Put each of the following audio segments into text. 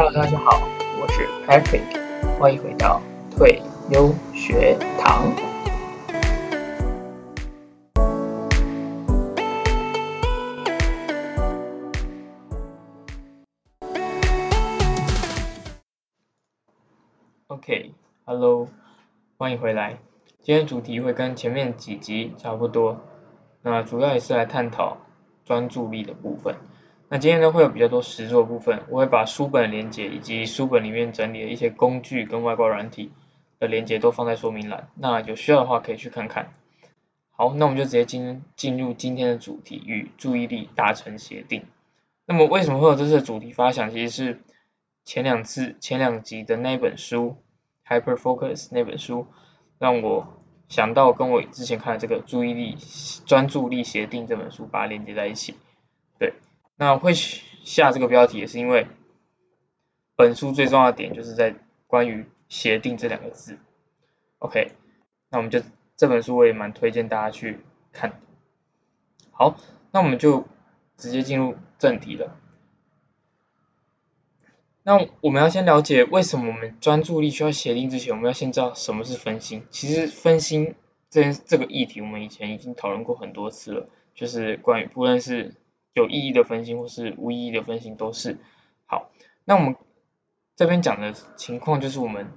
Hello，大家好，我是 Patrick，欢迎回到退优学堂。OK，Hello，欢迎回来。今天主题会跟前面几集差不多，那主要也是来探讨专注力的部分。那今天呢会有比较多实作部分，我会把书本连接以及书本里面整理的一些工具跟外挂软体的连接都放在说明栏，那有需要的话可以去看看。好，那我们就直接进进入今天的主题与注意力达成协定。那么为什么会有这次的主题发想？其实是前两次前两集的那本书 Hyper Focus 那本书让我想到跟我之前看的这个注意力专注力协定这本书把它连接在一起，对。那会下这个标题也是因为，本书最重要的点就是在关于协定这两个字。OK，那我们就这本书我也蛮推荐大家去看。好，那我们就直接进入正题了。那我们要先了解为什么我们专注力需要协定之前，我们要先知道什么是分心。其实分心这这个议题，我们以前已经讨论过很多次了，就是关于不论是有意义的分心或是无意义的分心都是好。那我们这边讲的情况就是我们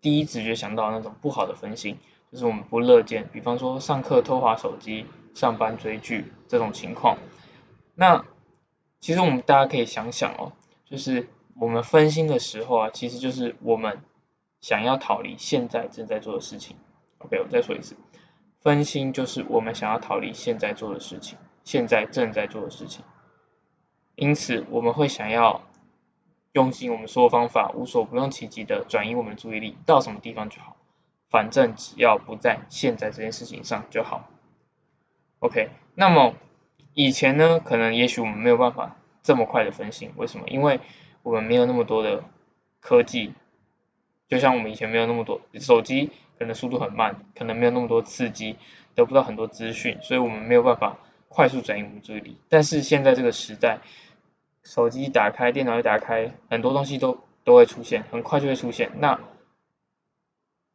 第一直觉想到那种不好的分心，就是我们不乐见，比方说上课偷滑手机、上班追剧这种情况。那其实我们大家可以想想哦，就是我们分心的时候啊，其实就是我们想要逃离现在正在做的事情。OK，我再说一次，分心就是我们想要逃离现在做的事情。现在正在做的事情，因此我们会想要用尽我们所有方法，无所不用其极的转移我们注意力到什么地方就好，反正只要不在现在这件事情上就好。OK，那么以前呢，可能也许我们没有办法这么快的分心，为什么？因为我们没有那么多的科技，就像我们以前没有那么多手机，可能速度很慢，可能没有那么多刺激，得不到很多资讯，所以我们没有办法。快速转移我们注意力，但是现在这个时代，手机一打开，电脑一打开，很多东西都都会出现，很快就会出现。那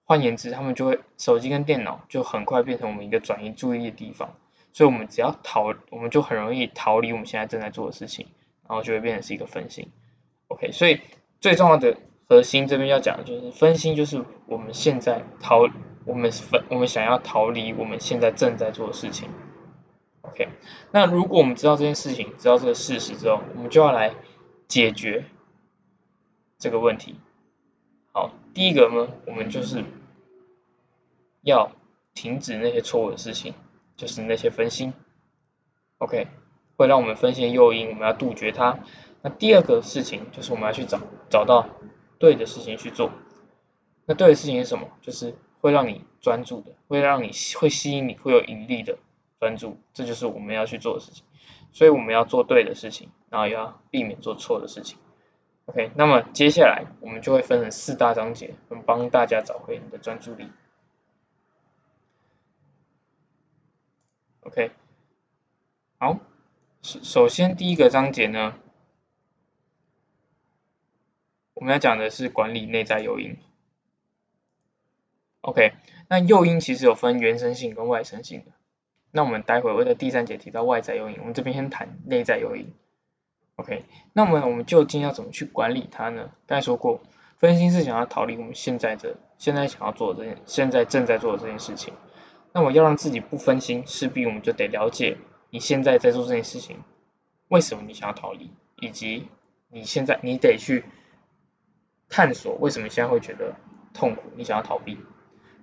换言之，他们就会手机跟电脑就很快变成我们一个转移注意力的地方，所以我们只要逃，我们就很容易逃离我们现在正在做的事情，然后就会变成是一个分心。OK，所以最重要的核心这边要讲的就是分心，就是我们现在逃，我们分，我们想要逃离我们现在正在做的事情。OK，那如果我们知道这件事情，知道这个事实之后，我们就要来解决这个问题。好，第一个呢，我们就是要停止那些错误的事情，就是那些分心。OK，会让我们分心诱因，我们要杜绝它。那第二个事情就是我们要去找找到对的事情去做。那对的事情是什么？就是会让你专注的，会让你会吸引你，会有引力的。专注，这就是我们要去做的事情，所以我们要做对的事情，然后要避免做错的事情。OK，那么接下来我们就会分成四大章节，能帮大家找回你的专注力。OK，好，首首先第一个章节呢，我们要讲的是管理内在诱因。OK，那诱因其实有分原生性跟外生性的。那我们待会会在第三节提到外在诱因，我们这边先谈内在诱因。OK，那么我们究竟要怎么去管理它呢？刚才说过，分心是想要逃离我们现在的现在想要做的这件，现在正在做的这件事情。那么要让自己不分心，势必我们就得了解你现在在做这件事情，为什么你想要逃离，以及你现在你得去探索为什么现在会觉得痛苦，你想要逃避。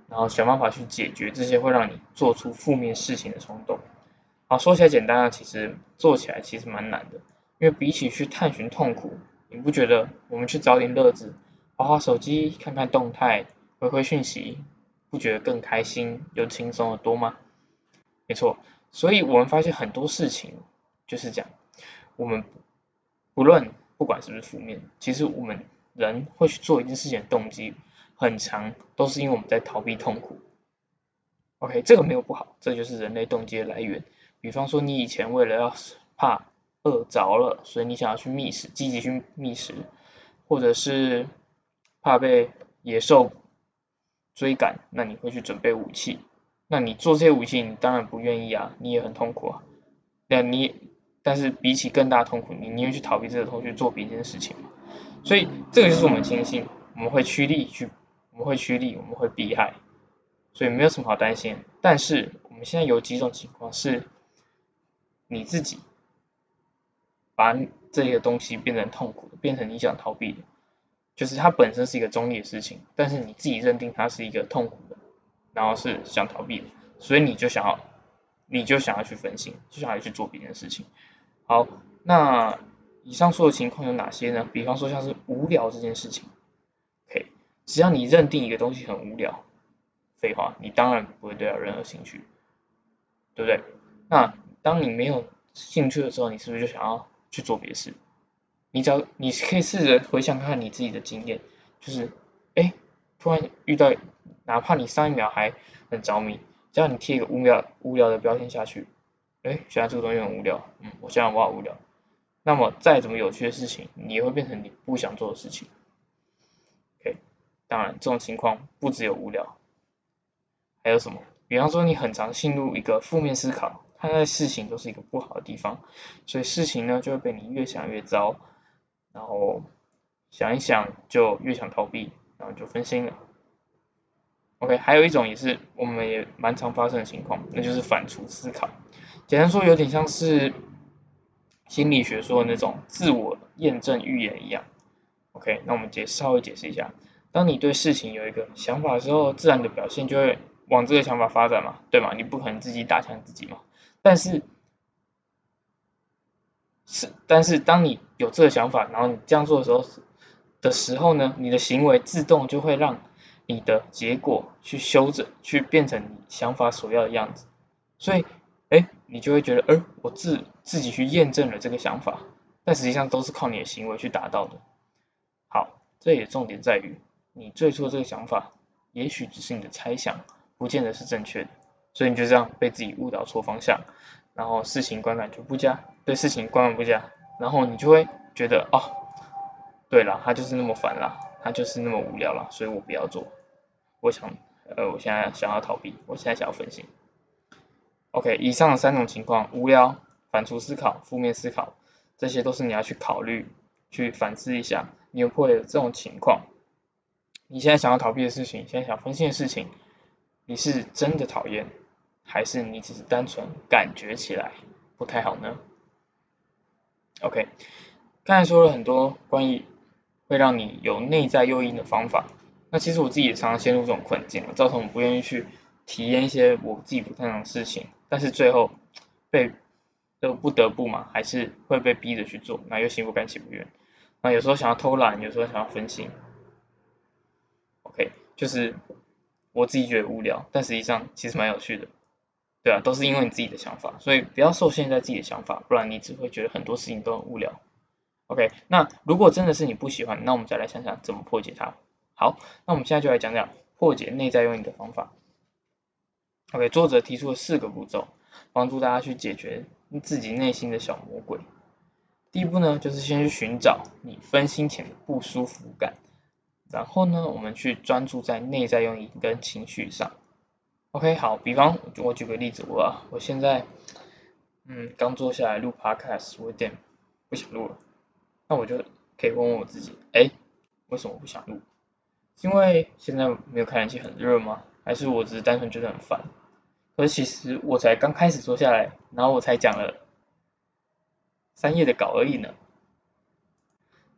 然后想办法去解决这些会让你做出负面事情的冲动。好，说起来简单啊，其实做起来其实蛮难的。因为比起去探寻痛苦，你不觉得我们去找点乐子，划划手机、看看动态、回回讯息，不觉得更开心又轻松的多吗？没错，所以我们发现很多事情就是这样。我们不论不管是不是负面，其实我们人会去做一件事情的动机。很长都是因为我们在逃避痛苦，OK，这个没有不好，这就是人类动机的来源。比方说，你以前为了要怕饿着了，所以你想要去觅食，积极去觅食，或者是怕被野兽追赶，那你会去准备武器。那你做这些武器，你当然不愿意啊，你也很痛苦啊。那你，但是比起更大痛苦，你宁愿去逃避这个痛，去做别一件事情。所以这个就是我们坚信，我们会趋利去，我们会趋利，我们会避害，所以没有什么好担心。但是我们现在有几种情况是，你自己把这个东西变成痛苦的，变成你想逃避的，就是它本身是一个中立的事情，但是你自己认定它是一个痛苦的。然后是想逃避的，所以你就想要，你就想要去分心，就想要去做别的事情。好，那以上说的情况有哪些呢？比方说像是无聊这件事情只要你认定一个东西很无聊，废话，你当然不会对它任何兴趣，对不对？那当你没有兴趣的时候，你是不是就想要去做别的事？你只要你可以试着回想看看你自己的经验，就是，哎，突然遇到。哪怕你上一秒还很着迷，只要你贴一个无聊无聊的标签下去，哎，觉得这个东西很无聊，嗯，我想想我好无聊，那么再怎么有趣的事情，你也会变成你不想做的事情。当然这种情况不只有无聊，还有什么？比方说你很常陷入一个负面思考，看待事情都是一个不好的地方，所以事情呢就会被你越想越糟，然后想一想就越想逃避，然后就分心了。OK，还有一种也是我们也蛮常发生的情况，那就是反刍思考。简单说，有点像是心理学说的那种自我验证预言一样。OK，那我们解稍微解释一下，当你对事情有一个想法的时候，自然的表现就会往这个想法发展嘛，对吗？你不可能自己打枪自己嘛。但是是，但是当你有这个想法，然后你这样做的时候的时候呢，你的行为自动就会让你的结果去修正，去变成你想法所要的样子，所以，哎，你就会觉得，哎，我自自己去验证了这个想法，但实际上都是靠你的行为去达到的。好，这也重点在于，你最初的这个想法，也许只是你的猜想，不见得是正确的，所以你就这样被自己误导错方向，然后事情观感就不佳，对事情观感不佳，然后你就会觉得，哦，对了，他就是那么烦啦。他就是那么无聊了，所以我不要做。我想，呃，我现在想要逃避，我现在想要分心。OK，以上三种情况，无聊、反刍思考、负面思考，这些都是你要去考虑、去反思一下，你有会有这种情况。你现在想要逃避的事情，现在想分心的事情，你是真的讨厌，还是你只是单纯感觉起来不太好呢？OK，刚才说了很多关于。会让你有内在诱因的方法，那其实我自己也常常陷入这种困境，造成我不愿意去体验一些我自己不擅长的事情，但是最后被都不得不嘛，还是会被逼着去做，那又心不甘情不愿，那有时候想要偷懒，有时候想要分心，OK，就是我自己觉得无聊，但实际上其实蛮有趣的，对啊，都是因为你自己的想法，所以不要受限在自己的想法，不然你只会觉得很多事情都很无聊。OK，那如果真的是你不喜欢，那我们再来想想怎么破解它。好，那我们现在就来讲讲破解内在用你的方法。OK，作者提出了四个步骤，帮助大家去解决自己内心的小魔鬼。第一步呢，就是先去寻找你分心前的不舒服感，然后呢，我们去专注在内在用意跟情绪上。OK，好，比方我举个例子，我我现在嗯刚坐下来录 Podcast，我有点不想录了。那我就可以问问我自己，哎，为什么不想录？因为现在没有开冷气很热吗？还是我只是单纯觉得很烦？可是其实我才刚开始坐下来，然后我才讲了三页的稿而已呢。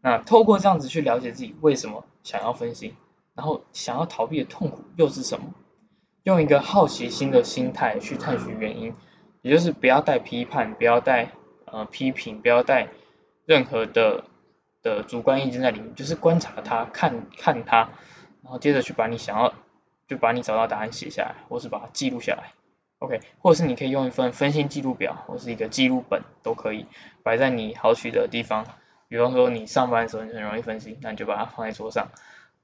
那透过这样子去了解自己为什么想要分心，然后想要逃避的痛苦又是什么？用一个好奇心的心态去探寻原因，也就是不要带批判，不要带呃批评，不要带。任何的的主观意见在里面，就是观察它，看看它，然后接着去把你想要，就把你找到答案写下来，或是把它记录下来，OK，或者是你可以用一份分心记录表，或是一个记录本都可以，摆在你好取的地方。比方说你上班的时候你很容易分心，那你就把它放在桌上。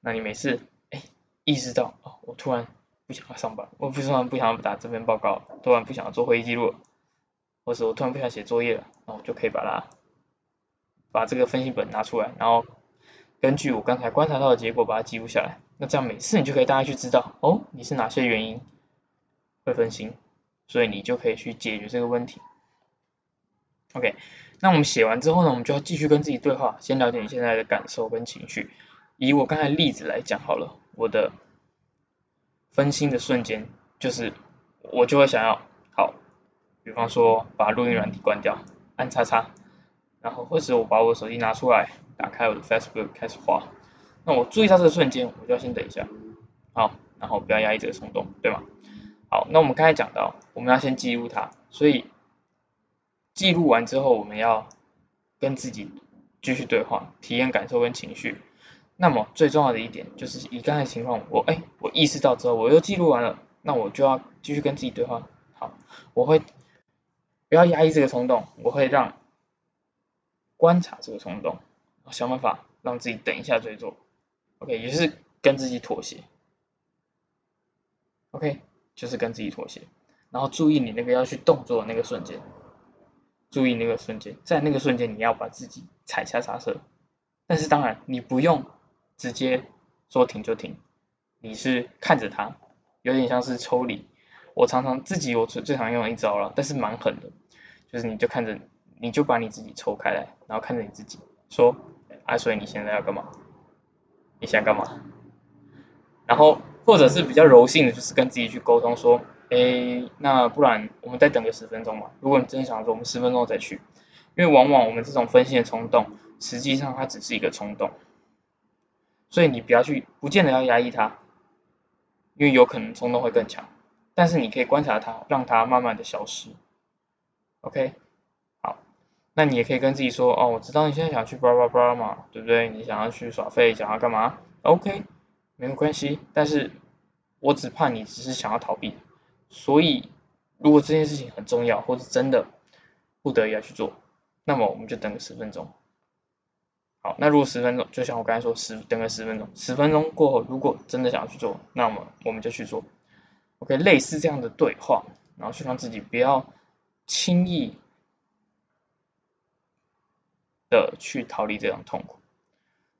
那你每次哎意识到哦，我突然不想要上班，我不突然不想要打这篇报告，突然不想要做会议记录，或是我突然不想写作业了，那我就可以把它。把这个分析本拿出来，然后根据我刚才观察到的结果把它记录下来。那这样每次你就可以大概去知道，哦，你是哪些原因会分心，所以你就可以去解决这个问题。OK，那我们写完之后呢，我们就要继续跟自己对话，先了解你现在的感受跟情绪。以我刚才例子来讲好了，我的分心的瞬间就是我就会想要，好，比方说把录音软体关掉，按叉叉，然后或是我把我的手机拿出来，打开我的 Facebook 开始滑。那我注意到这个瞬间，我就要先等一下，好，然后不要压抑这个冲动，对吗？好，那我们刚才讲到，我们要先记录它，所以记录完之后，我们要跟自己继续对话，体验感受跟情绪。那么最重要的一点就是，以刚才情况，我哎，我意识到之后，我又记录完了，那我就要继续跟自己对话。好，我会不要压抑这个冲动，我会让观察这个冲动，想办法让自己等一下再做。OK，也是跟自己妥协。OK，就是跟自己妥协，然后注意你那个要去动作的那个瞬间，注意那个瞬间，在那个瞬间你要把自己踩下刹车。但是当然，你不用直接说停就停，你是看着它，有点像是抽离。我常常自己我最最常用的一招了，但是蛮狠的，就是你就看着，你就把你自己抽开来，然后看着你自己说，啊，所以你现在要干嘛？你想干嘛？然后或者是比较柔性的，就是跟自己去沟通说，哎，那不然我们再等个十分钟嘛。如果你真的想说，我们十分钟后再去，因为往往我们这种分心的冲动，实际上它只是一个冲动，所以你不要去，不见得要压抑它，因为有可能冲动会更强。但是你可以观察它，让它慢慢的消失。OK 好。那你也可以跟自己说，哦，我知道你现在想去叭叭叭嘛，对不对？你想要去耍废，想要干嘛？OK，没有关系。但是我只怕你只是想要逃避，所以如果这件事情很重要，或者真的不得已要去做，那么我们就等个十分钟。好，那如果十分钟，就像我刚才说，十等个十分钟，十分钟过后，如果真的想要去做，那么我们就去做。OK，类似这样的对话，然后去让自己不要轻易。的去逃离这种痛苦。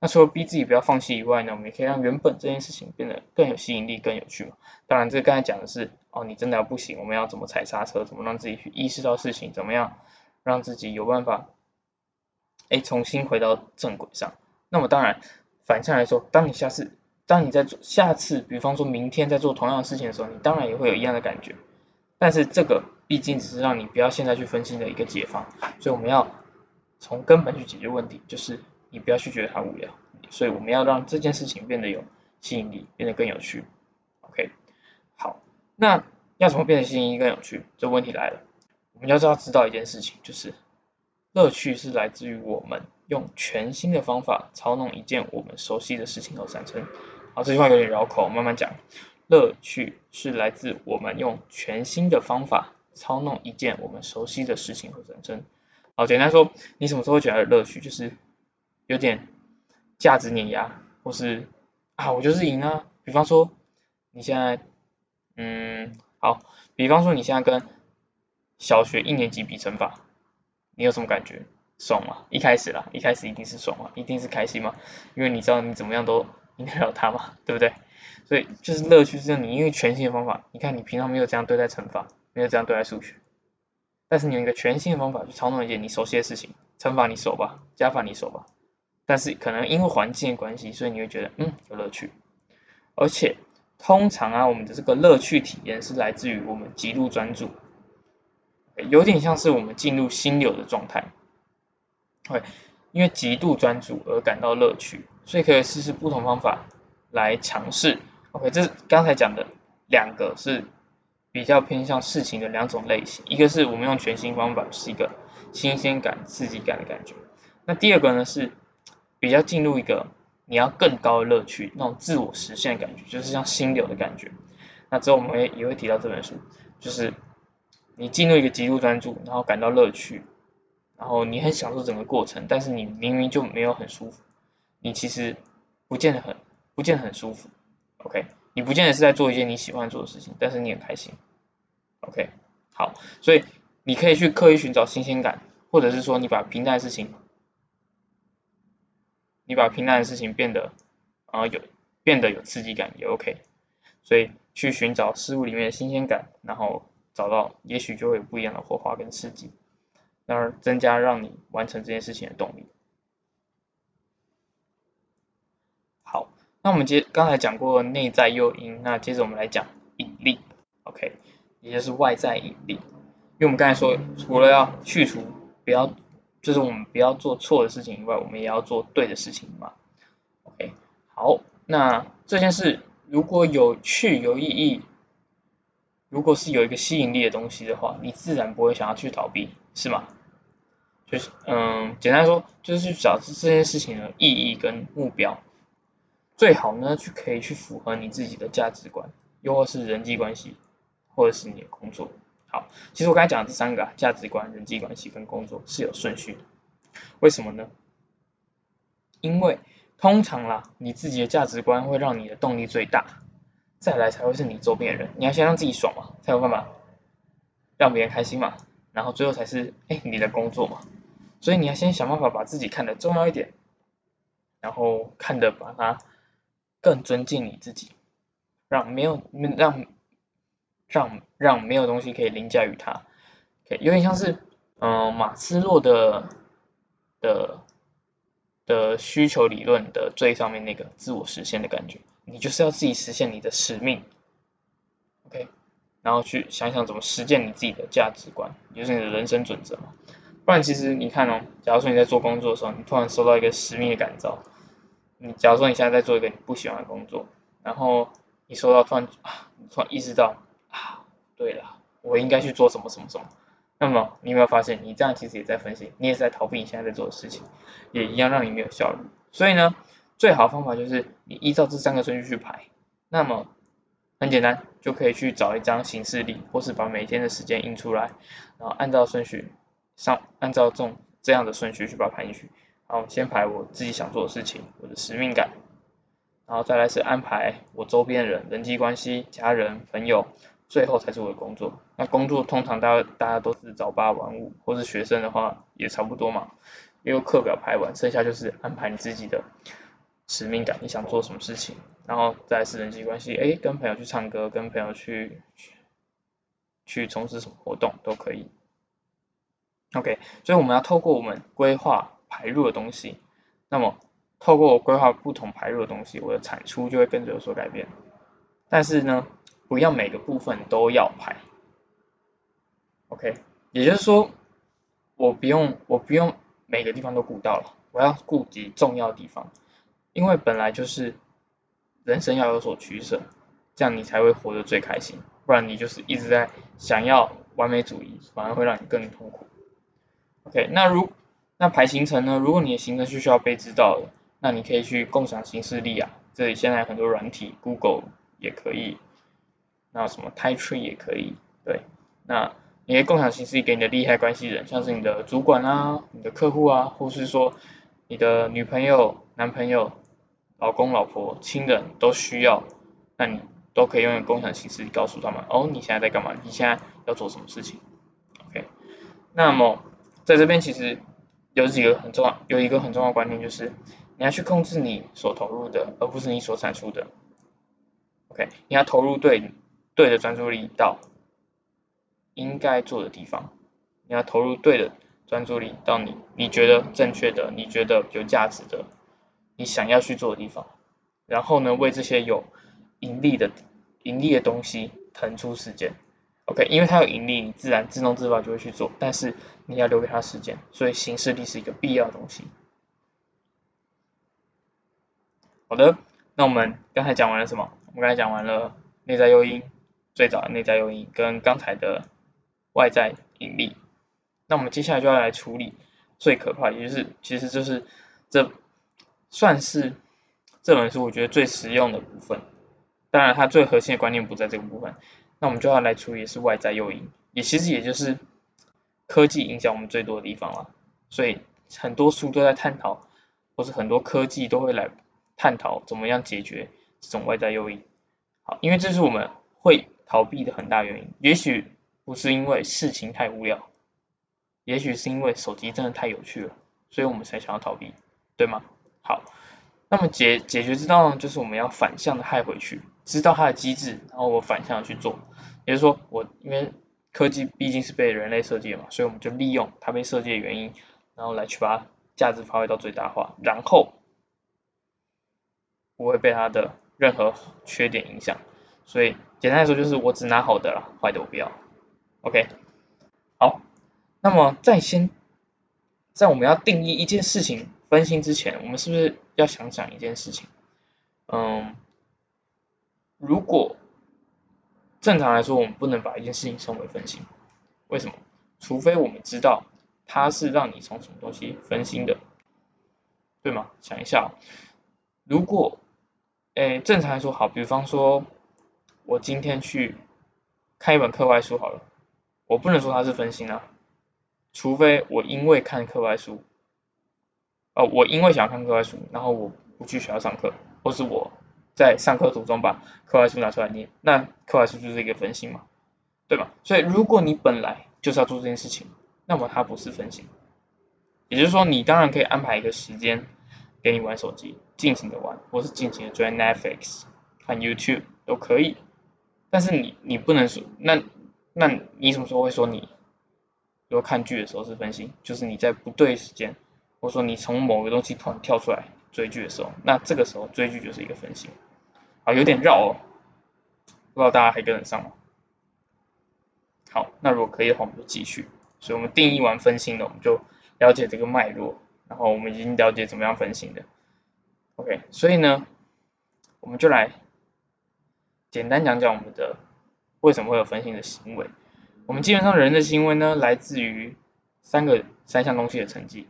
那除了逼自己不要放弃以外呢，我们也可以让原本这件事情变得更有吸引力、更有趣嘛。当然，这刚才讲的是哦，你真的要不行，我们要怎么踩刹车？怎么让自己去意识到事情？怎么样让自己有办法哎重新回到正轨上？那么当然，反向来说，当你下次当你在做下次，比方说明天在做同样的事情的时候，你当然也会有一样的感觉。但是这个毕竟只是让你不要现在去分心的一个解放，所以我们要。从根本去解决问题，就是你不要去觉得它无聊，所以我们要让这件事情变得有吸引力，变得更有趣。OK，好，那要怎么变得吸引力更有趣？这问题来了，我们要知道知道一件事情，就是乐趣是来自于我们用全新的方法操弄一件我们熟悉的事情而产生。好，这句话有点绕口，慢慢讲。乐趣是来自我们用全新的方法操弄一件我们熟悉的事情而产生。好，简单说，你什么时候觉得乐趣？就是有点价值碾压，或是啊，我就是赢啊。比方说，你现在，嗯，好，比方说你现在跟小学一年级比乘法，你有什么感觉？爽吗？一开始啦，一开始一定是爽嘛，一定是开心嘛，因为你知道你怎么样都赢得了他嘛，对不对？所以就是乐趣是让你因为全新的方法，你看你平常没有这样对待乘法，没有这样对待数学。但是你用一个全新的方法去操弄一件你熟悉的事情，乘法你熟吧，加法你熟吧，但是可能因为环境的关系，所以你会觉得嗯有乐趣，而且通常啊我们的这个乐趣体验是来自于我们极度专注，有点像是我们进入心流的状态，会因为极度专注而感到乐趣，所以可以试试不同方法来尝试。OK，这是刚才讲的两个是。比较偏向事情的两种类型，一个是我们用全新方法，是一个新鲜感、刺激感的感觉。那第二个呢是比较进入一个你要更高的乐趣，那种自我实现的感觉，就是像心流的感觉。那之后我们也也会提到这本书，就是你进入一个极度专注，然后感到乐趣，然后你很享受整个过程，但是你明明就没有很舒服，你其实不见得很不见得很舒服。OK。你不见得是在做一件你喜欢做的事情，但是你很开心，OK，好，所以你可以去刻意寻找新鲜感，或者是说你把平淡的事情你把平淡的事情变得啊有变得有刺激感也 OK。所以去寻找事物里面的新鲜感，然后找到也许就会有不一样的火花跟刺激，从而增加让你完成这件事情的动力。好，那我们接刚才讲过内在诱因，那接着我们来讲引力，OK，也就是外在引力。因为我们刚才说，除了要去除不要，就是我们不要做错的事情以外，我们也要做对的事情嘛。OK，好，那这件事。如果有趣有意义，如果是有一个吸引力的东西的话，你自然不会想要去逃避，是吗？就是嗯，简单说，就是去找这件事情的意义跟目标，最好呢去可以去符合你自己的价值观，又或是人际关系，或者是你的工作。好，其实我刚才讲的这三个价值观、人际关系跟工作是有顺序的，为什么呢？因为通常啦，你自己的价值观会让你的动力最大，再来才会是你周边的人。你要先让自己爽嘛，才有办法让别人开心嘛，然后最后才是哎你的工作嘛。所以你要先想办法把自己看得重要一点，然后看得把它更尊敬你自己，让没有让让让没有东西可以凌驾于它。有点像是嗯马斯洛的的。的需求理论的最上面那个自我实现的感觉，你就是要自己实现你的使命，OK，然后去想想怎么实践你自己的价值观，也就是你的人生准则嘛。不然其实你看哦，假如说你在做工作的时候，你突然收到一个使命的感召，你假如说你现在在做一个你不喜欢的工作，然后你收到突然啊，突然意识到，对了，我应该去做什么什么什么。那么你有没有发现，你这样其实也在分析，你也是在逃避你现在在做的事情，也一样让你没有效率。所以呢，最好的方法就是你依照这三个顺序去排。那么很简单，就可以去找一张行事历，或是把每天的时间印出来，然后按照顺序上，按照这种这样的顺序去把它排进去。然后，先排我自己想做的事情，我的使命感，然后再来是安排我周边人、人际关系、家人、朋友。最后才是我的工作。那工作通常大家大家都是早八晚五，或是学生的话也差不多嘛。因为课表排完，剩下就是安排你自己的使命感，你想做什么事情，然后再是人际关系，哎，跟朋友去唱歌，跟朋友去去从事什么活动都可以。OK，所以我们要透过我们规划排入的东西，那么透过我规划不同排入的东西，我的产出就会跟着有所改变。但是呢？不要每个部分都要排，OK，也就是说，我不用我不用每个地方都顾到了，我要顾及重要地方，因为本来就是人生要有所取舍，这样你才会活得最开心，不然你就是一直在想要完美主义，反而会让你更痛苦。OK，那如那排行程呢？如果你的行程是需要被知道的，那你可以去共享行事历啊，这里现在很多软体，Google 也可以。那什么 Tie Tree 也可以，对，那你的共享形式给你的利害关系人，像是你的主管啊、你的客户啊，或是说你的女朋友、男朋友、老公、老婆、亲人都需要，那你都可以用共享形式告诉他们，哦，你现在在干嘛？你现在要做什么事情？OK，那么在这边其实有几个很重要，有一个很重要的观念就是，你要去控制你所投入的，而不是你所产出的。OK，你要投入对。对的专注力到应该做的地方，你要投入对的专注力到你你觉得正确的、你觉得有价值的、你想要去做的地方，然后呢，为这些有盈利的盈利的东西腾出时间，OK，因为它有盈利，你自然自动自发就会去做，但是你要留给他时间，所以形式力是一个必要的东西。好的，那我们刚才讲完了什么？我们刚才讲完了内在诱因。最早的内在诱因跟刚才的外在引力，那我们接下来就要来处理最可怕，也就是其实就是这算是这本书我觉得最实用的部分。当然，它最核心的观念不在这个部分。那我们就要来处理是外在诱因，也其实也就是科技影响我们最多的地方了。所以很多书都在探讨，或是很多科技都会来探讨怎么样解决这种外在诱因。好，因为这是我们会。逃避的很大原因，也许不是因为事情太无聊，也许是因为手机真的太有趣了，所以我们才想要逃避，对吗？好，那么解解决之道呢，就是我们要反向的害回去，知道它的机制，然后我反向的去做。也就是说，我因为科技毕竟是被人类设计的嘛，所以我们就利用它被设计的原因，然后来去把它价值发挥到最大化，然后不会被它的任何缺点影响。所以简单来说，就是我只拿好的了，坏的我不要。OK，好，那么在先在我们要定义一件事情分心之前，我们是不是要想想一件事情？嗯，如果正常来说，我们不能把一件事情称为分心，为什么？除非我们知道它是让你从什么东西分心的，对吗？想一下，如果，诶，正常来说，好，比方说，我今天去看一本课外书好了。我不能说它是分心啊，除非我因为看课外书，哦，我因为想看课外书，然后我不去学校上课，或是我在上课途中把课外书拿出来念，那课外书就是一个分心嘛，对吧？所以如果你本来就是要做这件事情，那么它不是分心，也就是说你当然可以安排一个时间给你玩手机，尽情的玩，或是尽情的追 Netflix、看 YouTube 都可以，但是你你不能说那。那你什么时候会说你，比如看剧的时候是分心，就是你在不对时间，或者说你从某个东西突然跳出来追剧的时候，那这个时候追剧就是一个分心，啊，有点绕哦，不知道大家还跟得上吗？好，那如果可以的话，我们就继续。所以我们定义完分心了，我们就了解这个脉络，然后我们已经了解怎么样分心的。OK，所以呢，我们就来简单讲讲我们的。为什么会有分心的行为？我们基本上人的行为呢，来自于三个三项东西的成绩：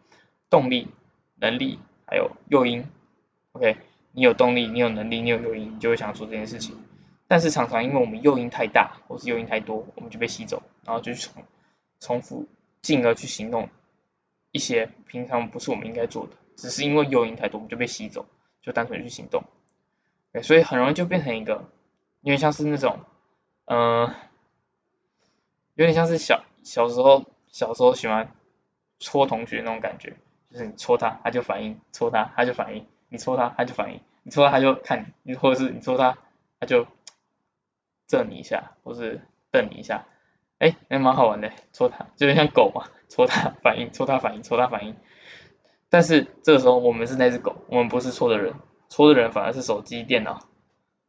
动力、能力，还有诱因。OK，你有动力，你有能力，你有诱因，你就会想做这件事情。但是常常因为我们诱因太大，或是诱因太多，我们就被吸走，然后就去重重复，进而去行动一些平常不是我们应该做的，只是因为诱因太多，我们就被吸走，就单纯去行动。对所以很容易就变成一个，因为像是那种。嗯，有点像是小小时候小时候喜欢戳同学那种感觉，就是你戳他他就反应，戳他他就反应，你戳他他就反应，你戳他他就看你，或者是你戳他他就 震你一下，或是瞪你一下，哎，还蛮好玩的，戳他就有点像狗嘛，戳他反应，戳他反应，戳他反应。但是这个时候我们是那只狗，我们不是戳的人，戳的人反而是手机电脑。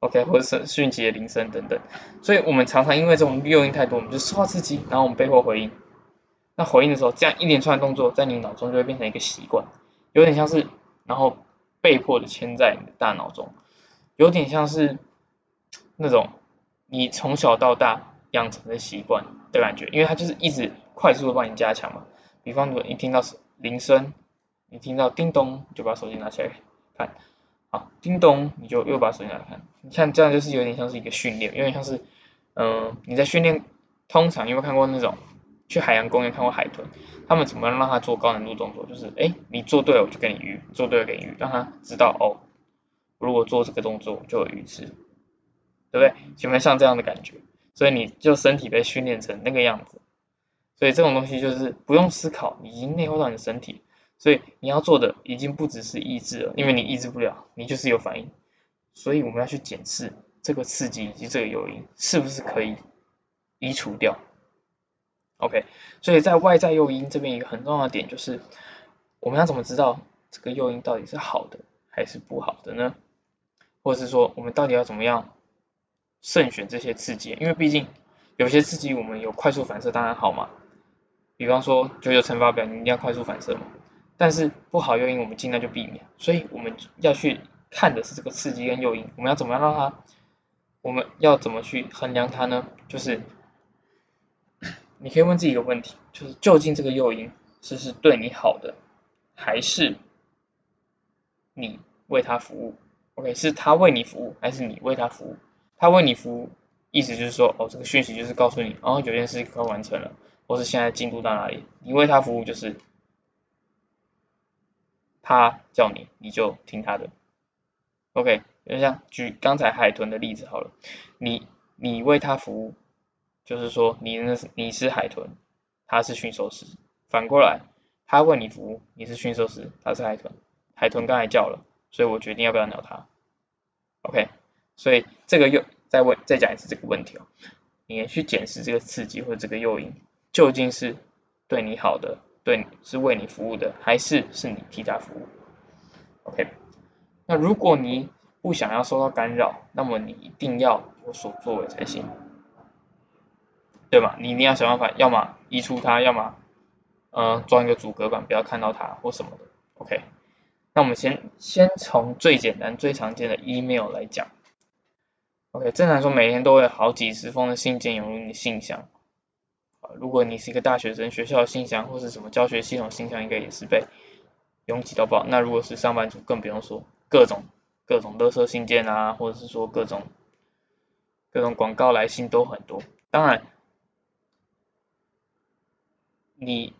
OK，或者是讯息的铃声等等，所以我们常常因为这种诱因太多，我们就受到刺激，然后我们被迫回应。那回应的时候，这样一连串的动作在你脑中就会变成一个习惯，有点像是，然后被迫的牵在你的大脑中，有点像是那种你从小到大养成的习惯的感觉，因为它就是一直快速的帮你加强嘛。比方说，你听到铃声，你听到叮咚，就把手机拿起来看。叮咚，你就又把手机拿来看。你看这样就是有点像是一个训练，有点像是，嗯，你在训练。通常有没有看过那种去海洋公园看过海豚，他们怎么样让他做高难度动作？就是，哎，你做对了我就给你鱼，做对了给你鱼，让他知道哦，如果做这个动作就有鱼吃，对不对？有没有像这样的感觉？所以你就身体被训练成那个样子。所以这种东西就是不用思考，已经内化到你的身体。所以你要做的已经不只是抑制了，因为你抑制不了，你就是有反应。所以我们要去检视这个刺激以及这个诱因是不是可以移除掉。OK，所以在外在诱因这边一个很重要的点就是，我们要怎么知道这个诱因到底是好的还是不好的呢？或者是说我们到底要怎么样慎选这些刺激？因为毕竟有些刺激我们有快速反射当然好嘛，比方说九九乘法表你一定要快速反射嘛。但是不好诱因我们尽量就避免，所以我们要去看的是这个刺激跟诱因，我们要怎么样让它，我们要怎么去衡量它呢？就是你可以问自己一个问题，就是究竟这个诱因是是对你好的，还是你为他服务？OK，是他为你服务，还是你为他服务？他为你服务，意思就是说，哦，这个讯息就是告诉你，哦，有件事快完成了，或是现在进度到哪里？你为他服务就是。他叫你，你就听他的。OK，就像举刚才海豚的例子好了，你你为他服务，就是说你那是你是海豚，他是驯兽师，反过来他为你服务，你是驯兽师，他是海豚，海豚刚才叫了，所以我决定要不要鸟它。OK，所以这个又再问再讲一次这个问题哦，你去检视这个刺激或者这个诱因究竟是对你好的，对是为你服务的，还是是你替他服务？OK，那如果你不想要受到干扰，那么你一定要有所作为才行，对吧？你一定要想办法，要么移除它，要么呃装一个阻隔板，不要看到它或什么的。OK。那我们先先从最简单、最常见的 email 来讲。OK，正常说每天都会好几十封的信件涌入你的信箱。如果你是一个大学生，学校信箱或是什么教学系统信箱，应该也是被拥挤到爆。那如果是上班族，更不用说，各种各种垃圾信件啊，或者是说各种各种广告来信都很多。当然，你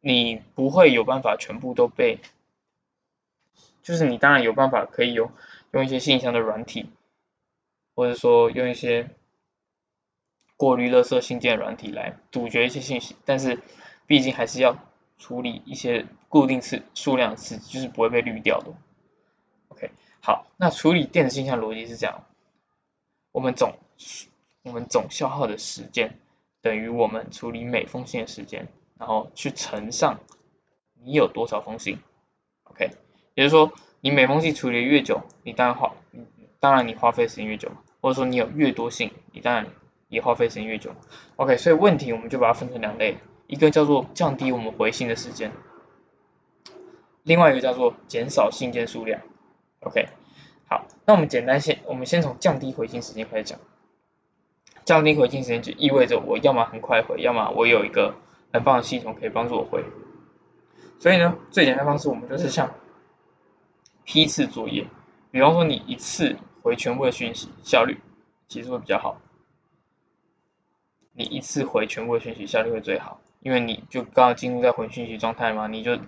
你不会有办法全部都被。就是你当然有办法可以用用一些信箱的软体，或者说用一些过滤垃圾信件软体来杜绝一些信息，但是毕竟还是要处理一些固定次数量次，就是不会被滤掉的。OK，好，那处理电子信箱逻辑是这样，我们总我们总消耗的时间等于我们处理每封信的时间，然后去乘上你有多少封信，OK。也就是说，你每封信处理越久，你当然花，当然你花费时间越久，或者说你有越多信，你当然也耗费时间越久。OK，所以问题我们就把它分成两类，一个叫做降低我们回信的时间，另外一个叫做减少信件数量。OK，好，那我们简单先，我们先从降低回信时间开始讲。降低回信时间就意味着我要么很快回，要么我有一个很棒的系统可以帮助我回。所以呢，最简单方式我们就是像批次作业，比方说你一次回全部的讯息，效率其实会比较好。你一次回全部的讯息，效率会最好，因为你就刚刚进入在回讯息状态嘛，你就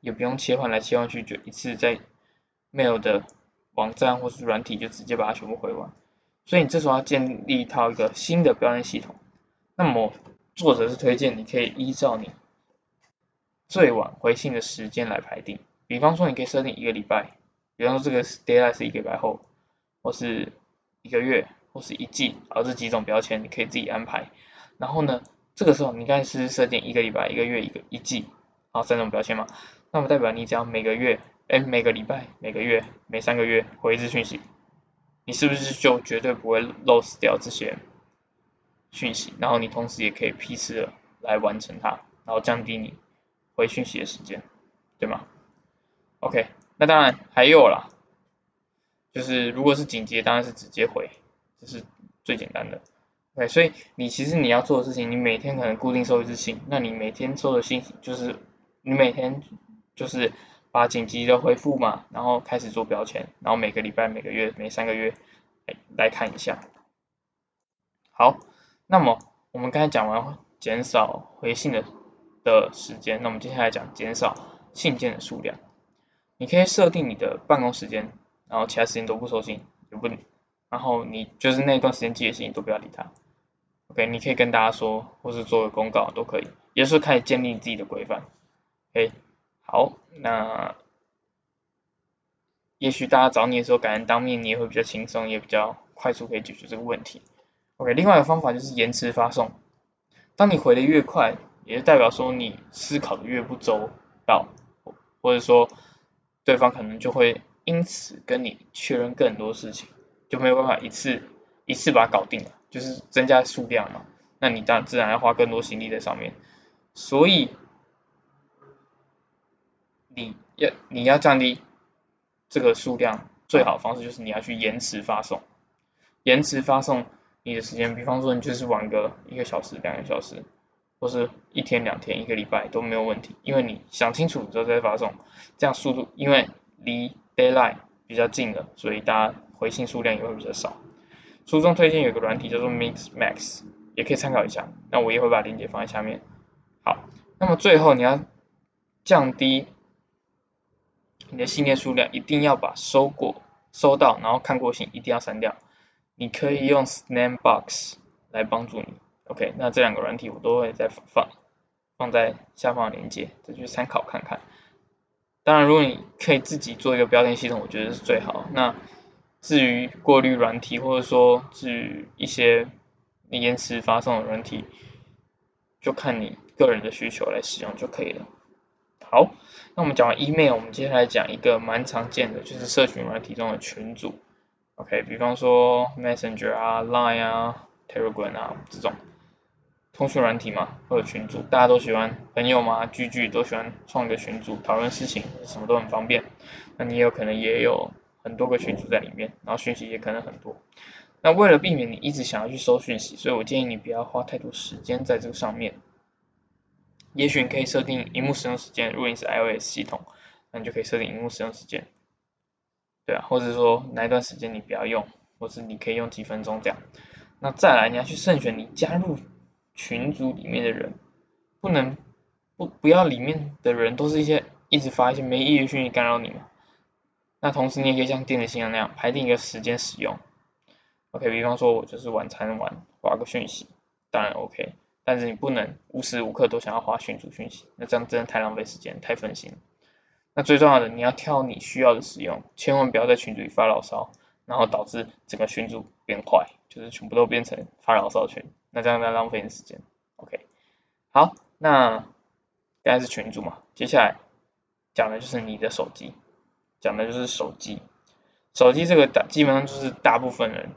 也不用切换来切换去，就一次在 mail 的网站或是软体就直接把它全部回完。所以你这时候要建立一套一个新的标签系统。那么作者是推荐你可以依照你最晚回信的时间来排定，比方说你可以设定一个礼拜。比方说这个 deadline 是一个礼拜后，或是一个月，或是一季，而这几种标签你可以自己安排。然后呢，这个时候你刚才是设定一个礼拜、一个月、一个一季，啊三种标签嘛，那么代表你只要每个月、哎每个礼拜、每个月、每三个月回一次讯息，你是不是就绝对不会 lose 掉这些讯息？然后你同时也可以批次的来完成它，然后降低你回讯息的时间，对吗？OK。那当然还有啦，就是如果是紧急，当然是直接回，这是最简单的。对，所以你其实你要做的事情，你每天可能固定收一次信，那你每天收的信就是你每天就是把紧急的回复嘛，然后开始做标签，然后每个礼拜、每个月、每三个月来来看一下。好，那么我们刚才讲完减少回信的的时间，那我们接下来讲减少信件的数量。你可以设定你的办公时间，然后其他时间都不收信，也不，然后你就是那段时间寄的信都不要理他。OK，你可以跟大家说，或是做个公告都可以，也是开始建立自己的规范。OK，好，那也许大家找你的时候，感觉当面你也会比较轻松，也比较快速可以解决这个问题。OK，另外一个方法就是延迟发送，当你回的越快，也是代表说你思考的越不周到，或者说。对方可能就会因此跟你确认更多事情，就没有办法一次一次把它搞定了，就是增加数量嘛。那你当自然要花更多心力在上面，所以你要你要降低这个数量，最好的方式就是你要去延迟发送，延迟发送你的时间，比方说你就是玩个一个小时、两个小时。或是一天两天一个礼拜都没有问题，因为你想清楚之后再发送，这样速度因为离 deadline 比较近了，所以大家回信数量也会比较少。书中推荐有个软体叫做 Mix Max，也可以参考一下。那我也会把链接放在下面。好，那么最后你要降低你的信件数量，一定要把收过、收到然后看过信一定要删掉。你可以用 Snapbox 来帮助你。OK，那这两个软体我都会再放放在下方的链接，再去参考看看。当然，如果你可以自己做一个标签系统，我觉得是最好。那至于过滤软体，或者说至于一些延迟发送的软体，就看你个人的需求来使用就可以了。好，那我们讲完 email，我们接下来讲一个蛮常见的，就是社群软体中的群组。OK，比方说 Messenger 啊、Line 啊、Telegram 啊这种。通讯软体嘛，或者群组，大家都喜欢朋友嘛，聚聚都喜欢创一个群组讨论事情，什么都很方便。那你有可能也有很多个群组在里面，然后讯息也可能很多。那为了避免你一直想要去收讯息，所以我建议你不要花太多时间在这个上面。也许你可以设定荧幕使用时间，如果你是 iOS 系统，那你就可以设定荧幕使用时间。对啊，或者说哪一段时间你不要用，或是你可以用几分钟这样。那再来，你要去慎选你加入。群组里面的人不能不不要里面的人都是一些一直发一些没意义的讯息干扰你嘛？那同时你也可以像电子信箱那样排定一个时间使用。OK，比方说我就是晚餐完发个讯息，当然 OK，但是你不能无时无刻都想要发群组讯息，那这样真的太浪费时间，太分心。那最重要的你要挑你需要的使用，千万不要在群组里发牢骚，然后导致整个群组变坏，就是全部都变成发牢骚群。那这样在浪费你时间，OK，好，那刚才是群主嘛，接下来讲的就是你的手机，讲的就是手机，手机这个大基本上就是大部分人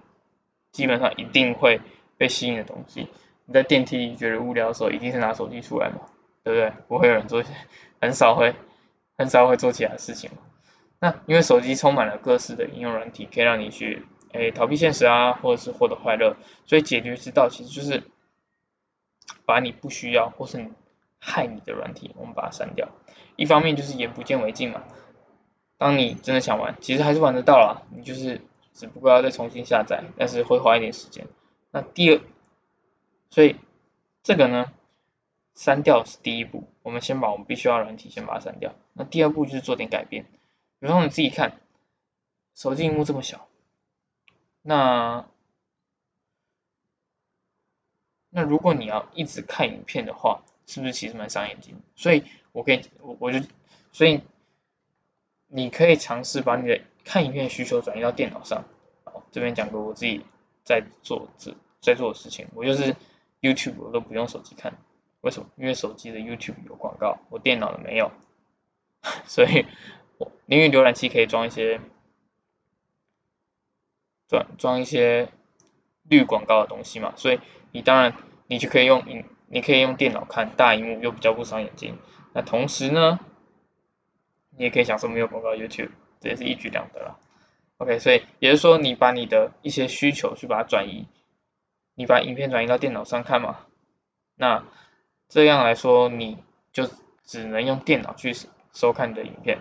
基本上一定会被吸引的东西。你在电梯里觉得无聊的时候，一定是拿手机出来嘛，对不对？不会有人做，很少会很少会做其他事情嘛。那因为手机充满了各式的应用软体，可以让你去。诶，逃避现实啊，或者是获得快乐，所以解决之道其实就是把你不需要或是害你的软体，我们把它删掉。一方面就是眼不见为净嘛，当你真的想玩，其实还是玩得到啦，你就是只不过要再重新下载，但是会花一点时间。那第二，所以这个呢，删掉是第一步，我们先把我们必须要软体先把它删掉。那第二步就是做点改变，比如说你自己看，手机屏幕这么小。那那如果你要一直看影片的话，是不是其实蛮伤眼睛？所以我可以我我就所以你可以尝试把你的看影片需求转移到电脑上。好，这边讲个我自己在做这在做的事情，我就是 YouTube 我都不用手机看，为什么？因为手机的 YouTube 有广告，我电脑的没有，所以我因为浏览器可以装一些。装装一些绿广告的东西嘛，所以你当然你就可以用你你可以用电脑看大荧幕又比较不伤眼睛，那同时呢，你也可以享受没有广告 YouTube，这也是一举两得了。OK，所以也就是说你把你的一些需求去把它转移，你把影片转移到电脑上看嘛，那这样来说你就只能用电脑去收看你的影片，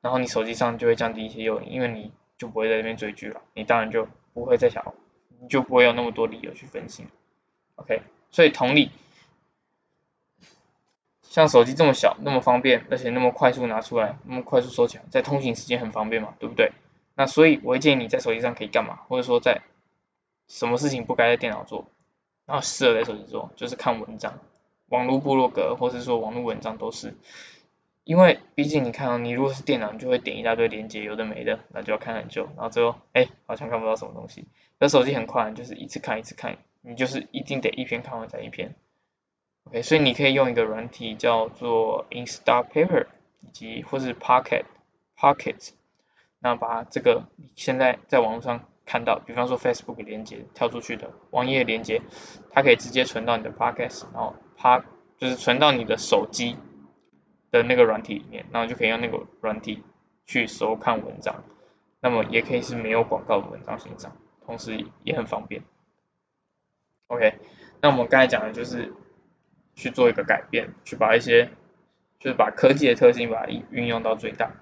然后你手机上就会降低一些诱因，因为你。就不会在那边追剧了，你当然就不会再想，你就不会有那么多理由去分心。OK，所以同理，像手机这么小，那么方便，而且那么快速拿出来，那么快速收起来，在通行时间很方便嘛，对不对？那所以我会建议你在手机上可以干嘛，或者说在什么事情不该在电脑做，然后适合在手机做，就是看文章，网络部落格，或者说网络文章都是。因为毕竟你看哦，你如果是电脑，你就会点一大堆链接，有的没的，那就要看很久，然后最后哎好像看不到什么东西。那手机很快，就是一次看一次看，你就是一定得一篇看完再一篇。OK，所以你可以用一个软体叫做 Instapaper，以及或是 Pocket Pocket，那把这个现在在网络上看到，比方说 Facebook 连接跳出去的网页连接，它可以直接存到你的 Pocket，然后它就是存到你的手机。的那个软体里面，然后就可以用那个软体去收看文章，那么也可以是没有广告的文章欣赏，同时也很方便。OK，那我们刚才讲的就是去做一个改变，去把一些就是把科技的特性把它运用到最大。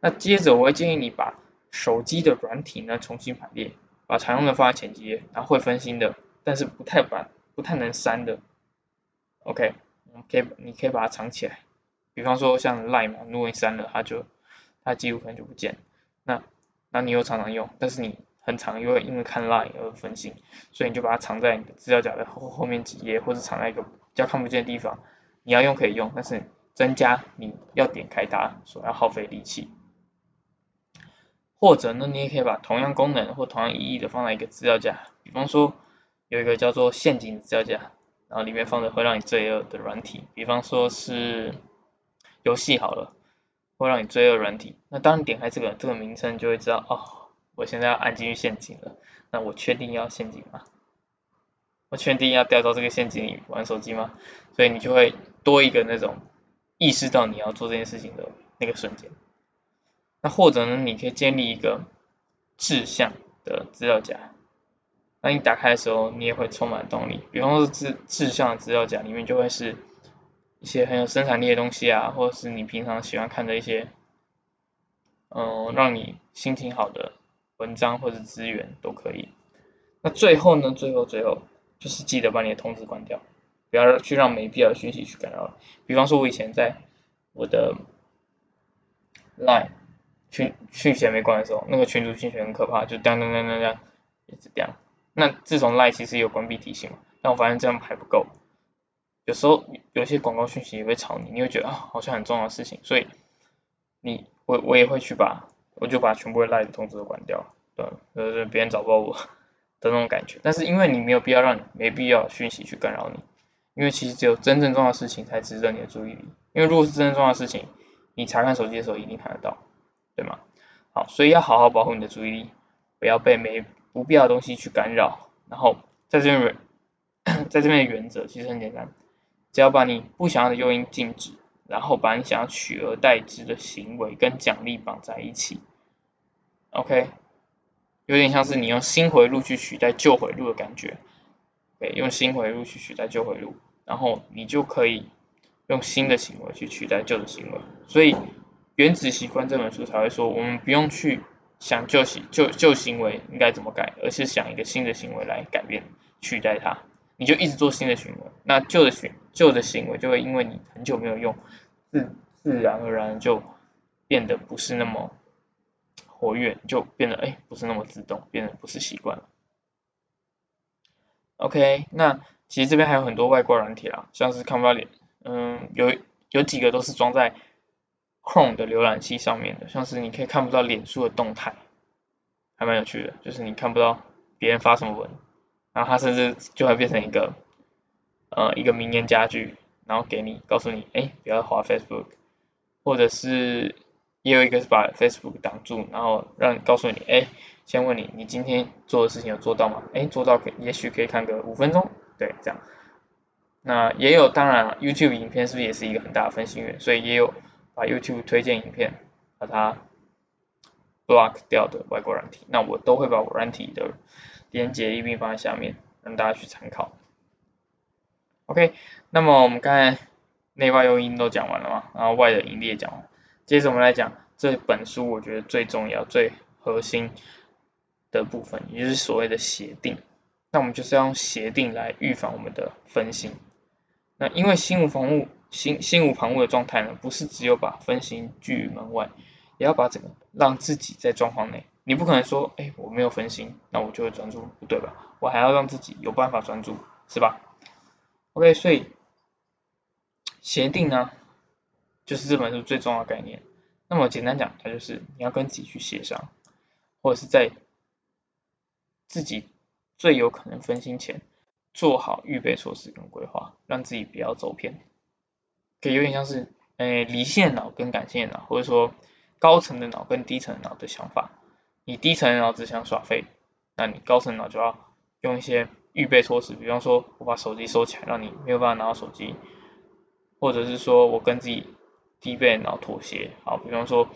那接着我会建议你把手机的软体呢重新排列，把常用的放在前几页，然后会分心的，但是不太把不太能删的，OK，可以你可以把它藏起来。比方说像 Line 嘛，如果你删了，它就它记录可能就不见。那那你又常常用，但是你很常因为因为看 Line 而分心，所以你就把它藏在你的资料夹的后后面几页，或者藏在一个较看不见的地方。你要用可以用，但是增加你要点开它所要耗费力气。或者呢，你也可以把同样功能或同样意义的放在一个资料夹，比方说有一个叫做陷阱资料夹，然后里面放着会让你罪恶的软体，比方说是游戏好了，会让你罪恶软体。那当你点开这个这个名称，就会知道哦，我现在要按进去陷阱了。那我确定要陷阱吗？确定要掉到这个陷阱里玩手机吗？所以你就会多一个那种意识到你要做这件事情的那个瞬间。那或者呢，你可以建立一个志向的资料夹，那你打开的时候，你也会充满动力。比方说志志向的资料夹里面就会是一些很有生产力的东西啊，或者是你平常喜欢看的一些，嗯，让你心情好的文章或者资源都可以。那最后呢，最后最后就是记得把你的通知关掉，不要去让没必要的讯息去干扰。比方说，我以前在我的 Line。讯讯息没关的时候，那个群主讯息很可怕，就当当当当当一直掉。那自从 Line 其实有关闭提醒嘛，但我发现这样还不够。有时候有些广告讯息也会吵你，你会觉得啊好像很重要的事情，所以你我我也会去把我就把全部的 Line 通知都关掉，对，就是别人找不到我的那种感觉。但是因为你没有必要让你没必要讯息去干扰你，因为其实只有真正重要的事情才值得你的注意力。因为如果是真正重要的事情，你查看手机的时候一定看得到。对吗？好，所以要好好保护你的注意力，不要被没不必要的东西去干扰。然后在这边，在这边的原则其实很简单，只要把你不想要的诱因禁止，然后把你想要取而代之的行为跟奖励绑在一起，OK，有点像是你用新回路去取代旧回路的感觉，对，用新回路去取代旧回路，然后你就可以用新的行为去取代旧的行为，所以。原子习惯这本书才会说，我们不用去想旧行旧旧行为应该怎么改，而是想一个新的行为来改变取代它。你就一直做新的行为，那旧的行旧的行为就会因为你很久没有用，自自然而然就变得不是那么活跃，就变得哎不是那么自动，变得不是习惯了。OK，那其实这边还有很多外挂软体啦，像是看不到脸，嗯，有有几个都是装在。Chrome 的浏览器上面的，像是你可以看不到脸书的动态，还蛮有趣的，就是你看不到别人发什么文，然后它甚至就会变成一个呃一个名言佳句，然后给你告诉你，哎，不要滑 Facebook，或者是也有一个是把 Facebook 挡住，然后让告诉你，哎，先问你，你今天做的事情有做到吗？哎，做到可也许可以看个五分钟，对，这样。那也有，当然了，YouTube 影片是不是也是一个很大的分析源？所以也有。把 YouTube 推荐影片把它 block 掉的外国软体，那我都会把我软体的连接一并放在下面，让大家去参考。OK，那么我们刚才内外诱因都讲完了嘛，然后外的盈利也讲完，接着我们来讲这本书我觉得最重要、最核心的部分，也就是所谓的协定。那我们就是要用协定来预防我们的分心。那因为心无旁骛。心心无旁骛的状态呢，不是只有把分心拒于门外，也要把整个让自己在状况内。你不可能说，哎，我没有分心，那我就会专注，不对吧？我还要让自己有办法专注，是吧？OK，所以协定呢，就是这本书最重要的概念。那么简单讲，它就是你要跟自己去协商，或者是在自己最有可能分心前，做好预备措施跟规划，让自己不要走偏。可以有点像是，诶，离线脑跟感性脑，或者说高层的脑跟低层脑的想法。你低层脑只想耍废，那你高层脑就要用一些预备措施，比方说我把手机收起来，让你没有办法拿到手机，或者是说我跟自己低倍脑妥协，好，比方说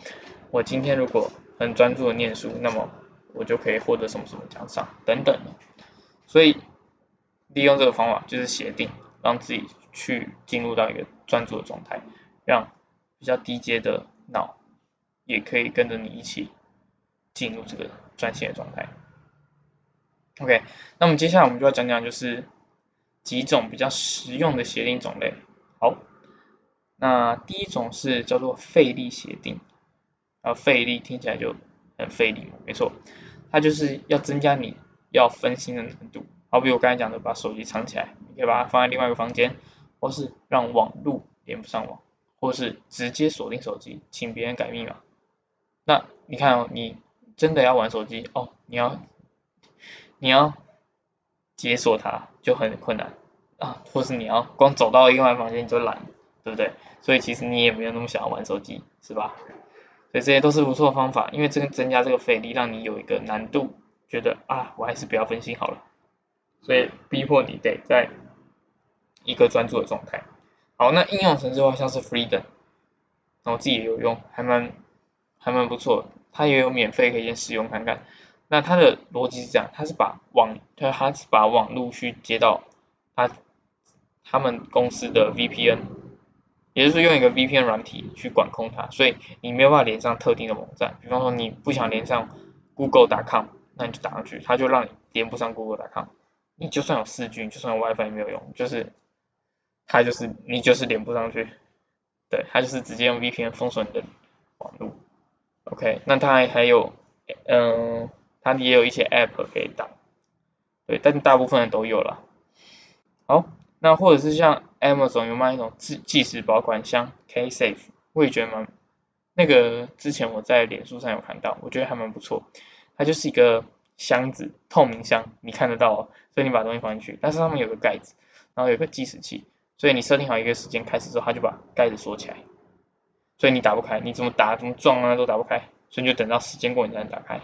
我今天如果很专注的念书，那么我就可以获得什么什么奖赏等等。所以利用这个方法就是协定，让自己去进入到一个。专注的状态，让比较低阶的脑也可以跟着你一起进入这个专心的状态。OK，那么接下来我们就要讲讲就是几种比较实用的协定种类。好，那第一种是叫做费力协定，啊，费力听起来就很费力嘛，没错，它就是要增加你要分心的难度。好比我刚才讲的，把手机藏起来，你可以把它放在另外一个房间。或是让网路连不上网，或是直接锁定手机，请别人改密码。那你看哦，你真的要玩手机哦，你要你要解锁它就很困难啊，或是你要光走到另外房间你就懒，对不对？所以其实你也没有那么想要玩手机，是吧？所以这些都是不错的方法，因为这个增加这个费力，让你有一个难度，觉得啊，我还是不要分心好了。所以逼迫你得在一个专注的状态。好，那应用程式的话，像是 Freedom，然后自己也有用，还蛮还蛮不错，它也有免费可以先试用看看。那它的逻辑是这样，它是把网，它它是把网路去接到它他们公司的 VPN，也就是用一个 VPN 软体去管控它，所以你没有办法连上特定的网站。比方说你不想连上 Google.com，那你就打上去，它就让你连不上 Google.com。你就算有四 G，就算有 WiFi 也没有用，就是它就是你就是连不上去，对，它就是直接用 VPN 封锁你的网络。OK，那它还有，嗯，它也有一些 App 可以打，对，但大部分的都有了。好，那或者是像 Amazon 有卖一种计计时保管箱 K Safe，我也觉得蛮，那个之前我在脸书上有看到，我觉得还蛮不错，它就是一个。箱子透明箱，你看得到哦，所以你把东西放进去，但是上面有个盖子，然后有个计时器，所以你设定好一个时间开始之后，它就把盖子锁起来，所以你打不开，你怎么打怎么撞啊都打不开，所以你就等到时间过你才能打开，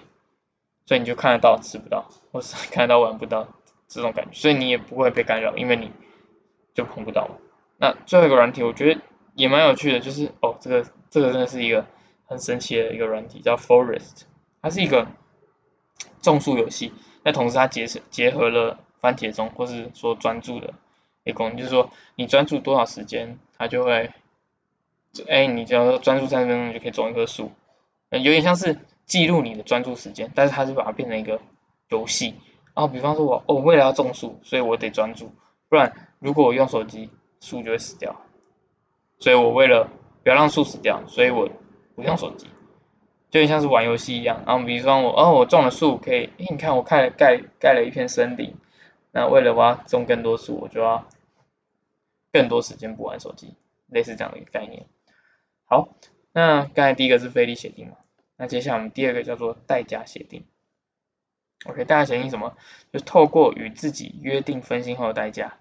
所以你就看得到吃不到，或是 看得到玩不到这种感觉，所以你也不会被干扰，因为你就碰不到。那最后一个软体我觉得也蛮有趣的，就是哦这个这个真的是一个很神奇的一个软体，叫 Forest，它是一个。种树游戏，那同时它结结合了番茄钟或是说专注的一个功能，就是说你专注多少时间，它就会，哎，你只要专注三分钟，就可以种一棵树，有点像是记录你的专注时间，但是它是把它变成一个游戏，然后比方说我哦为了要种树，所以我得专注，不然如果我用手机，树就会死掉，所以我为了不要让树死掉，所以我不用手机。就像是玩游戏一样，然后比如说我，哦，我种了树，可以，哎，你看我盖盖盖了一片森林，那为了我要种更多树，我就要更多时间不玩手机，类似这样的一个概念。好，那刚才第一个是费力协定嘛，那接下来我们第二个叫做代价协定。OK，代价协定什么？就透过与自己约定分心后的代价，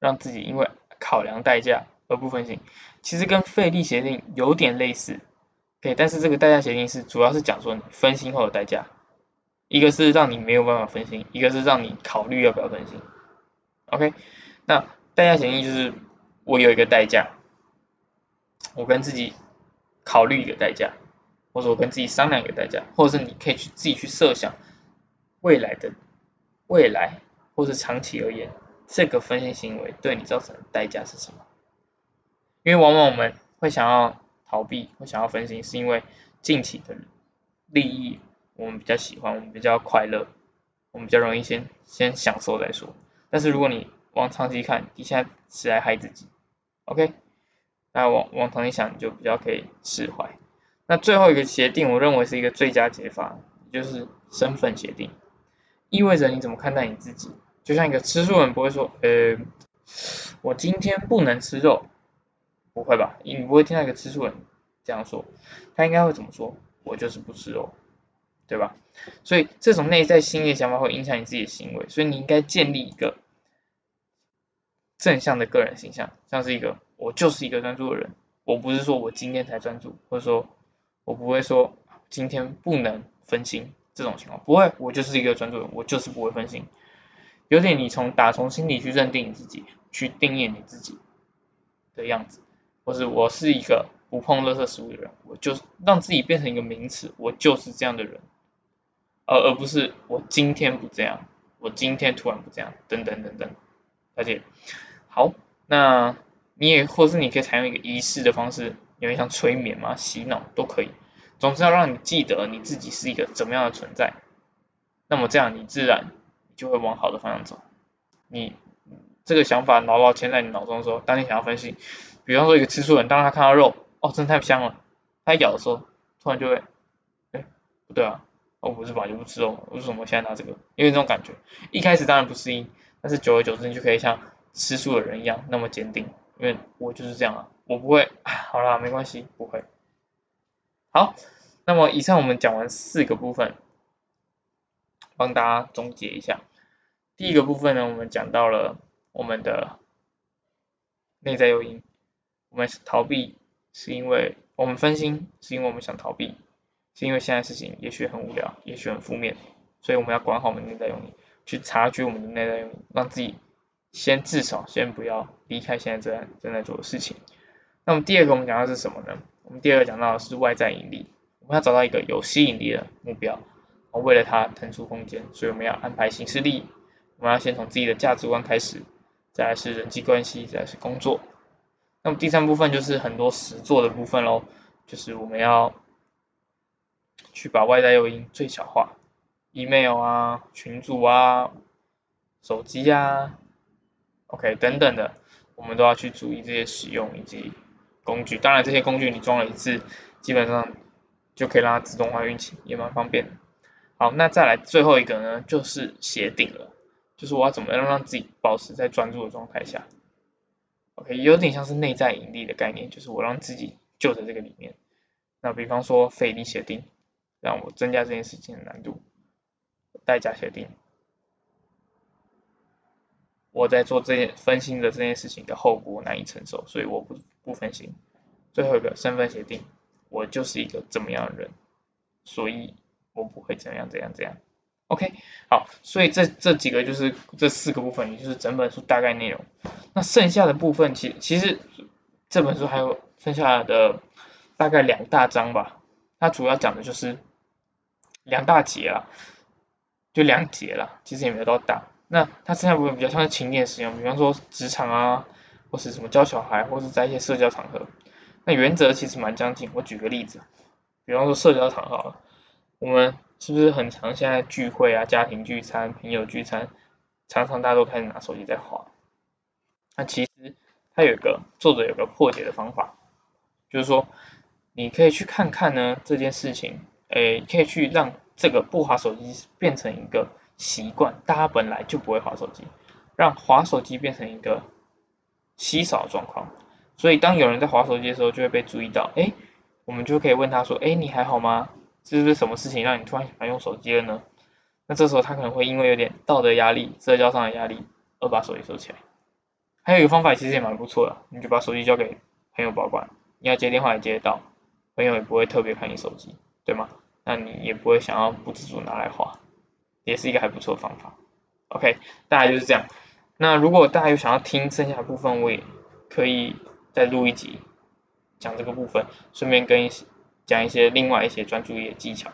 让自己因为考量代价而不分心。其实跟费力协定有点类似。对，但是这个代价协定是主要是讲说你分心后的代价，一个是让你没有办法分心，一个是让你考虑要不要分心。OK，那代价协定就是我有一个代价，我跟自己考虑一个代价，或者我跟自己商量一个代价，或者是你可以去自己去设想未来的未来或是长期而言，这个分心行为对你造成的代价是什么？因为往往我们会想要。逃避会想要分心，是因为近期的利益我们比较喜欢，我们比较快乐，我们比较容易先先享受再说。但是如果你往长期看，你现在是在害自己，OK？那往往长期想，就比较可以释怀。那最后一个协定，我认为是一个最佳解法，就是身份协定，意味着你怎么看待你自己。就像一个吃素人不会说，呃，我今天不能吃肉。不会吧？你不会听到一个吃素人这样说，他应该会怎么说？我就是不吃肉，对吧？所以这种内在心理想法会影响你自己的行为，所以你应该建立一个正向的个人形象，像是一个我就是一个专注的人，我不是说我今天才专注，或者说我不会说今天不能分心这种情况，不会，我就是一个专注人，我就是不会分心。有点你从打从心里去认定你自己，去定义你自己的样子。或是我是一个不碰垃圾食物的人，我就让自己变成一个名词，我就是这样的人，而而不是我今天不这样，我今天突然不这样，等等等等，了解？好，那你也或是你可以采用一个仪式的方式，有点像催眠嘛，洗脑都可以，总之要让你记得你自己是一个怎么样的存在，那么这样你自然就会往好的方向走，你这个想法牢牢牵在你脑中的时候，当你想要分析。比方说一个吃素人，当他看到肉，哦，真的太香了，他咬的时候，突然就会，哎，不对啊，我不是本来就不吃肉，为什么现在拿这个？因为这种感觉，一开始当然不适应，但是久而久之，你就可以像吃素的人一样那么坚定，因为我就是这样啊，我不会，好啦，没关系，不会。好，那么以上我们讲完四个部分，帮大家总结一下。第一个部分呢，我们讲到了我们的内在诱因，我们逃避是因为我们分心，是因为我们想逃避，是因为现在事情也许很无聊，也许很负面，所以我们要管好我们内在诱因，去察觉我们的内在诱因，让自己先至少先不要离开现在正在正在做的事情。那么第二个我们讲到是什么呢？我们第二个讲到的是外在引力，我们要找到一个有吸引力的目标，为了它腾出空间，所以我们要安排行事历，我们要先从自己的价值观开始，再来是人际关系，再来是工作。那么第三部分就是很多实做的部分喽，就是我们要去把外在诱因最小化，email 啊、群组啊、手机啊，OK 等等的，我们都要去注意这些使用以及。工具，当然这些工具你装了一次，基本上就可以让它自动化运行，也蛮方便的。好，那再来最后一个呢，就是协定了，就是我要怎么样让自己保持在专注的状态下。OK，有点像是内在引力的概念，就是我让自己就在这个里面。那比方说费力协定，让我增加这件事情的难度；代价协定，我在做这件分心的这件事情的后果难以承受，所以我不。不分心，最后一个身份协定，我就是一个怎么样的人，所以我不会怎样怎样怎样。OK，好，所以这这几个就是这四个部分，也就是整本书大概内容。那剩下的部分，其其实这本书还有剩下的大概两大章吧，它主要讲的就是两大节了，就两节啦，其实也没有到大。那它剩下部分比较像是情念使用，比方说职场啊。或是什么教小孩，或是在一些社交场合，那原则其实蛮相近。我举个例子，比方说社交场合，我们是不是很常现在聚会啊、家庭聚餐、朋友聚餐，常常大家都开始拿手机在划。那其实它有一个作者有个破解的方法，就是说你可以去看看呢这件事情，诶，可以去让这个不划手机变成一个习惯，大家本来就不会划手机，让划手机变成一个。稀少的状况，所以当有人在划手机的时候，就会被注意到。哎，我们就可以问他说：“哎，你还好吗？是不是什么事情让你突然喜欢用手机了呢？”那这时候他可能会因为有点道德压力、社交上的压力而把手机收起来。还有一个方法其实也蛮不错的，你就把手机交给朋友保管，你要接电话也接得到，朋友也不会特别看你手机，对吗？那你也不会想要不自主拿来花，也是一个还不错的方法。OK，大概就是这样。那如果大家有想要听剩下的部分，我也可以再录一集讲这个部分，顺便跟一些讲一些另外一些专注力的技巧。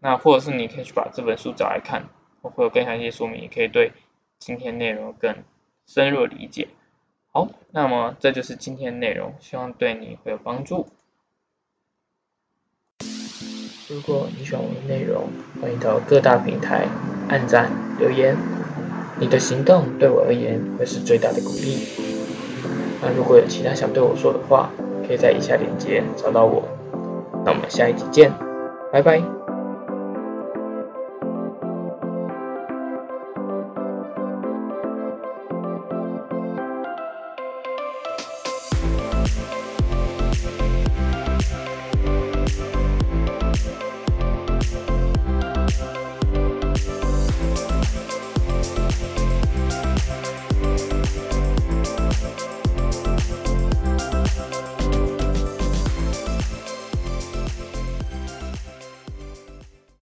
那或者是你可以去把这本书找来看，我会有更详细的说明，也可以对今天内容更深入理解。好，那么这就是今天内容，希望对你会有帮助。如果你喜欢我的内容，欢迎到各大平台按赞留言。你的行动对我而言会是最大的鼓励。那如果有其他想对我说的话，可以在以下链接找到我。那我们下一集见，拜拜。